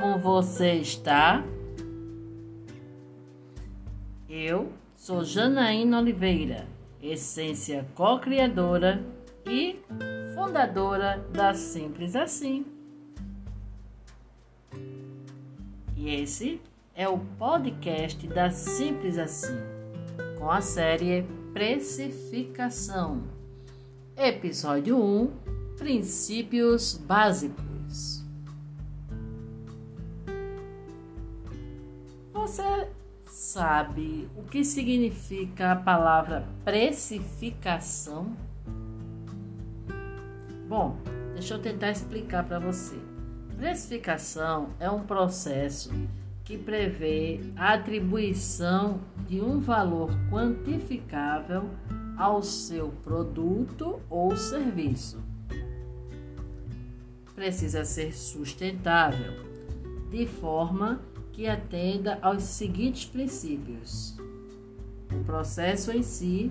como você está? Eu sou Janaína Oliveira, essência co-criadora e fundadora da Simples Assim. E esse é o podcast da Simples Assim, com a série Precificação. Episódio 1 Princípios Básicos. Você sabe o que significa a palavra precificação? Bom, deixa eu tentar explicar para você. Precificação é um processo que prevê a atribuição de um valor quantificável ao seu produto ou serviço. Precisa ser sustentável, de forma que atenda aos seguintes princípios: o processo em si,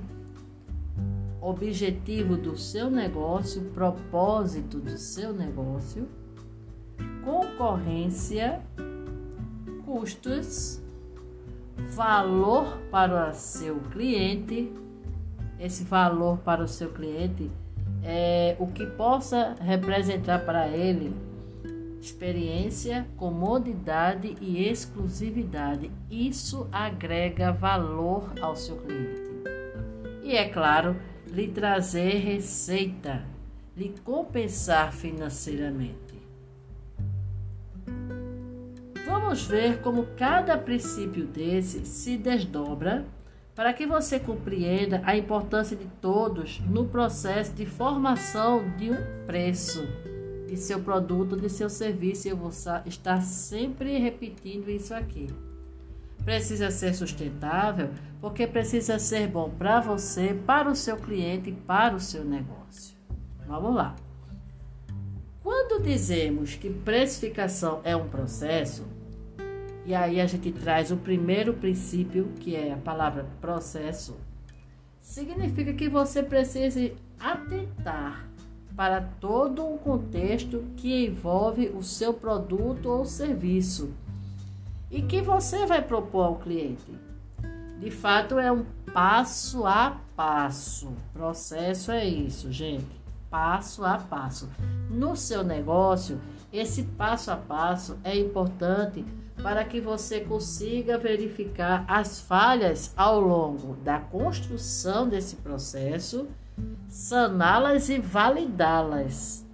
objetivo do seu negócio, propósito do seu negócio, concorrência, custos, valor para seu cliente. Esse valor para o seu cliente é o que possa representar para ele experiência, comodidade e exclusividade. Isso agrega valor ao seu cliente. E é claro, lhe trazer receita, lhe compensar financeiramente. Vamos ver como cada princípio desse se desdobra para que você compreenda a importância de todos no processo de formação de um preço de seu produto, de seu serviço. Eu vou estar sempre repetindo isso aqui. Precisa ser sustentável porque precisa ser bom para você, para o seu cliente e para o seu negócio. Vamos lá. Quando dizemos que precificação é um processo, e aí a gente traz o primeiro princípio, que é a palavra processo, significa que você precisa atentar para todo um contexto que envolve o seu produto ou serviço e que você vai propor ao cliente. De fato, é um passo a passo. Processo é isso, gente. Passo a passo. No seu negócio, esse passo a passo é importante para que você consiga verificar as falhas ao longo da construção desse processo saná-las e validá-las.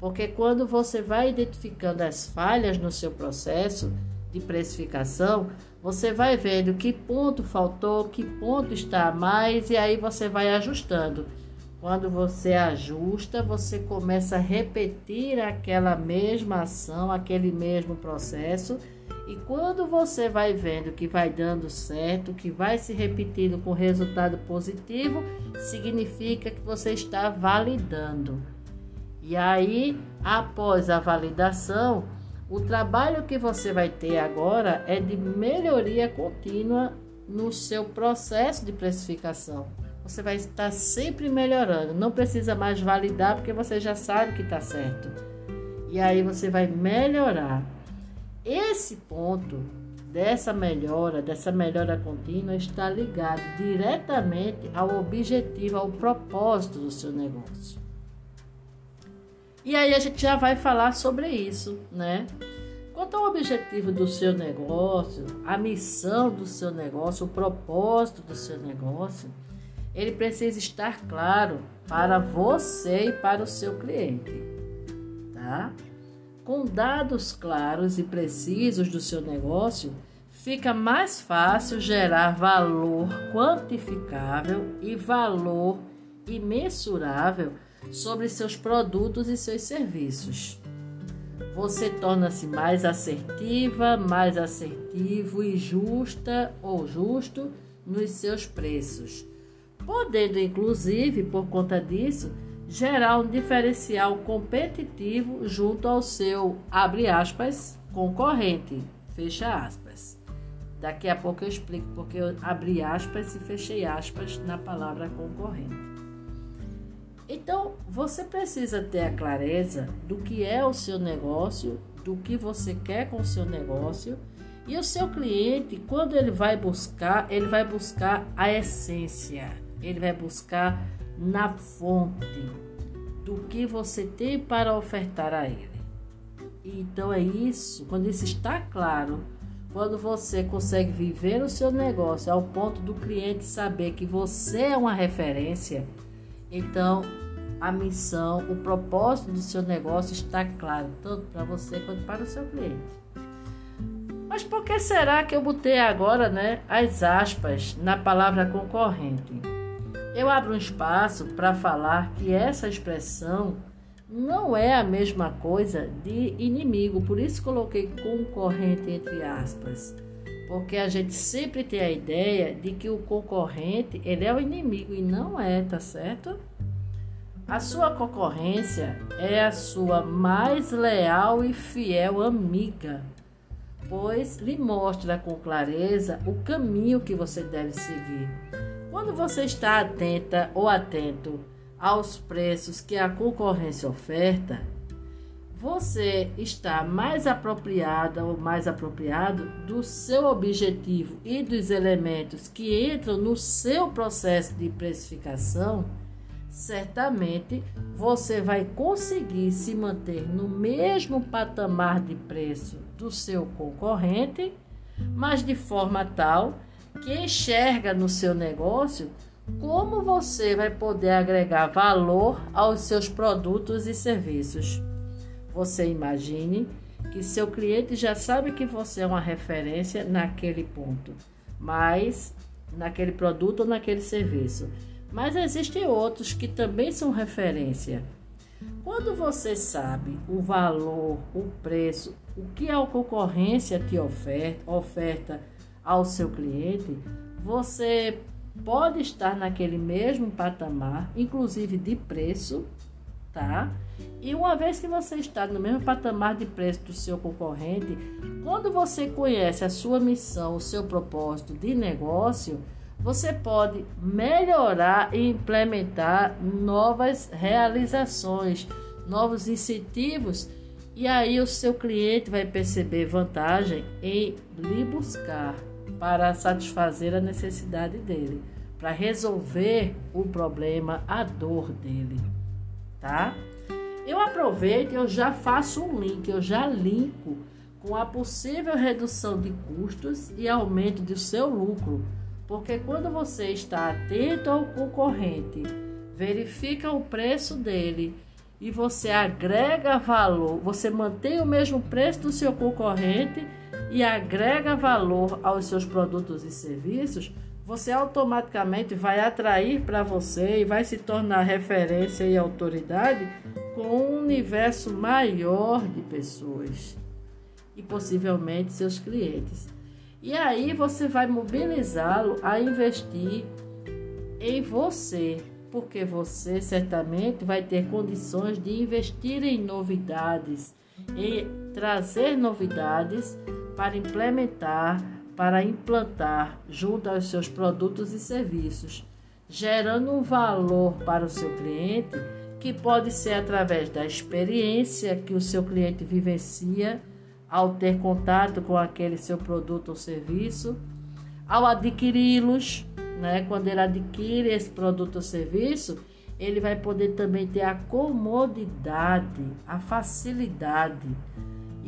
Porque quando você vai identificando as falhas no seu processo de precificação, você vai vendo que ponto faltou, que ponto está a mais e aí você vai ajustando. Quando você ajusta, você começa a repetir aquela mesma ação, aquele mesmo processo e quando você vai vendo que vai dando certo, que vai se repetindo com resultado positivo, significa que você está validando. E aí, após a validação, o trabalho que você vai ter agora é de melhoria contínua no seu processo de precificação. Você vai estar sempre melhorando, não precisa mais validar porque você já sabe que está certo. E aí você vai melhorar. Esse ponto dessa melhora, dessa melhora contínua, está ligado diretamente ao objetivo, ao propósito do seu negócio. E aí a gente já vai falar sobre isso, né? Quanto ao objetivo do seu negócio, a missão do seu negócio, o propósito do seu negócio, ele precisa estar claro para você e para o seu cliente, tá? Com dados claros e precisos do seu negócio, fica mais fácil gerar valor quantificável e valor imensurável sobre seus produtos e seus serviços. Você torna-se mais assertiva, mais assertivo e justa ou justo nos seus preços, podendo inclusive, por conta disso, gerar um diferencial competitivo junto ao seu, abre aspas, concorrente, fecha aspas. Daqui a pouco eu explico porque eu abri aspas e fechei aspas na palavra concorrente. Então, você precisa ter a clareza do que é o seu negócio, do que você quer com o seu negócio. E o seu cliente, quando ele vai buscar, ele vai buscar a essência, ele vai buscar na fonte do que você tem para ofertar a ele. Então é isso, quando isso está claro, quando você consegue viver o seu negócio ao ponto do cliente saber que você é uma referência, então a missão, o propósito do seu negócio está claro, tanto para você quanto para o seu cliente. Mas por que será que eu botei agora né, as aspas na palavra concorrente? Eu abro um espaço para falar que essa expressão não é a mesma coisa de inimigo, por isso coloquei concorrente entre aspas. Porque a gente sempre tem a ideia de que o concorrente ele é o inimigo e não é, tá certo? A sua concorrência é a sua mais leal e fiel amiga, pois lhe mostra com clareza o caminho que você deve seguir. Quando você está atenta ou atento aos preços que a concorrência oferta, você está mais apropriada ou mais apropriado do seu objetivo e dos elementos que entram no seu processo de precificação, certamente você vai conseguir se manter no mesmo patamar de preço do seu concorrente, mas de forma tal que enxerga no seu negócio como você vai poder agregar valor aos seus produtos e serviços? Você imagine que seu cliente já sabe que você é uma referência naquele ponto, mas naquele produto ou naquele serviço. Mas existem outros que também são referência. Quando você sabe o valor, o preço, o que a concorrência te oferta, oferta ao seu cliente, você pode estar naquele mesmo patamar, inclusive de preço, tá? E uma vez que você está no mesmo patamar de preço do seu concorrente, quando você conhece a sua missão, o seu propósito de negócio, você pode melhorar e implementar novas realizações, novos incentivos, e aí o seu cliente vai perceber vantagem em lhe buscar para satisfazer a necessidade dele, para resolver o problema, a dor dele, tá? Eu aproveito, eu já faço um link, eu já linko com a possível redução de custos e aumento do seu lucro, porque quando você está atento ao concorrente, verifica o preço dele e você agrega valor, você mantém o mesmo preço do seu concorrente e agrega valor aos seus produtos e serviços, você automaticamente vai atrair para você e vai se tornar referência e autoridade com um universo maior de pessoas e possivelmente seus clientes. E aí você vai mobilizá-lo a investir em você, porque você certamente vai ter condições de investir em novidades, e trazer novidades para implementar, para implantar junto aos seus produtos e serviços, gerando um valor para o seu cliente que pode ser através da experiência que o seu cliente vivencia ao ter contato com aquele seu produto ou serviço, ao adquiri-los, né? Quando ele adquire esse produto ou serviço, ele vai poder também ter a comodidade, a facilidade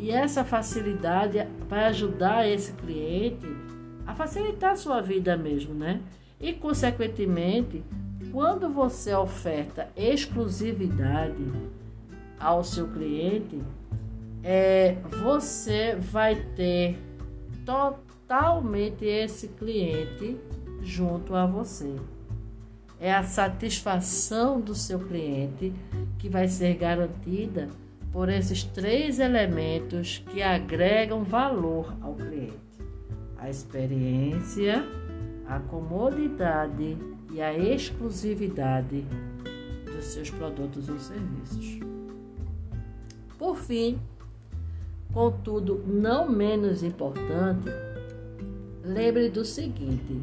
e essa facilidade vai ajudar esse cliente a facilitar a sua vida mesmo, né? E, consequentemente, quando você oferta exclusividade ao seu cliente, é, você vai ter totalmente esse cliente junto a você. É a satisfação do seu cliente que vai ser garantida por esses três elementos que agregam valor ao cliente: a experiência, a comodidade e a exclusividade dos seus produtos ou serviços. Por fim, contudo, não menos importante, lembre do seguinte: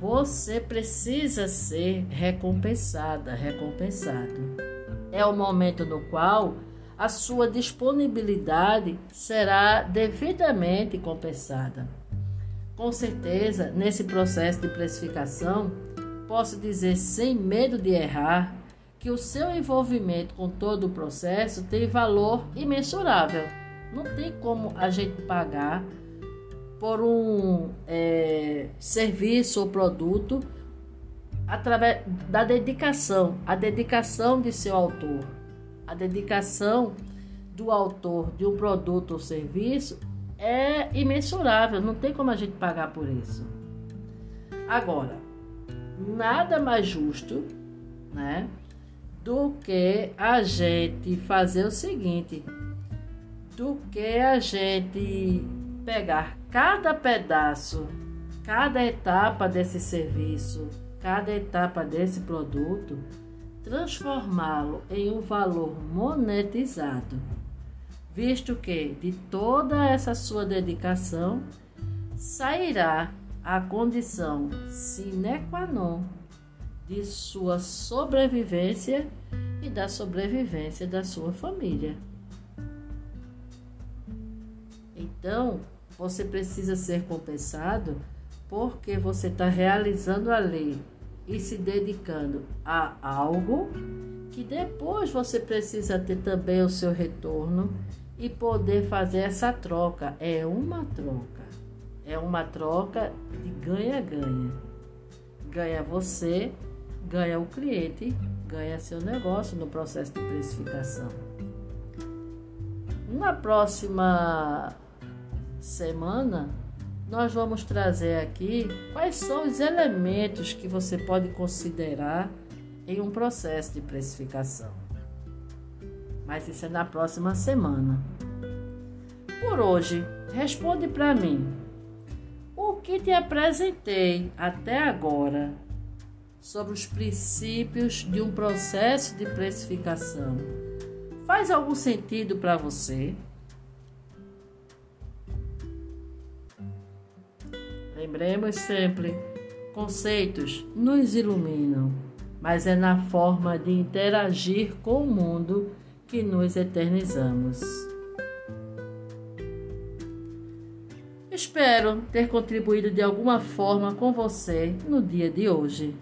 você precisa ser recompensada, recompensado é o momento no qual a sua disponibilidade será devidamente compensada. Com certeza, nesse processo de precificação, posso dizer sem medo de errar que o seu envolvimento com todo o processo tem valor imensurável. Não tem como a gente pagar por um é, serviço ou produto através da dedicação, a dedicação de seu autor, a dedicação do autor de um produto ou serviço é imensurável, não tem como a gente pagar por isso. Agora, nada mais justo, né, do que a gente fazer o seguinte, do que a gente pegar cada pedaço, cada etapa desse serviço, cada etapa desse produto, transformá-lo em um valor monetizado, visto que de toda essa sua dedicação sairá a condição sine qua non de sua sobrevivência e da sobrevivência da sua família. Então, você precisa ser compensado porque você está realizando a lei e se dedicando a algo que depois você precisa ter também o seu retorno e poder fazer essa troca. É uma troca. É uma troca de ganha-ganha. Ganha você, ganha o cliente, ganha seu negócio no processo de precificação. Na próxima semana, nós vamos trazer aqui quais são os elementos que você pode considerar em um processo de precificação. Mas isso é na próxima semana. Por hoje, responde para mim. O que te apresentei até agora sobre os princípios de um processo de precificação faz algum sentido para você? Lembremos sempre: conceitos nos iluminam, mas é na forma de interagir com o mundo que nos eternizamos. Espero ter contribuído de alguma forma com você no dia de hoje.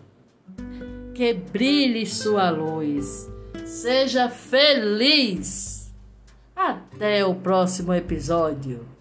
Que brilhe sua luz. Seja feliz. Até o próximo episódio.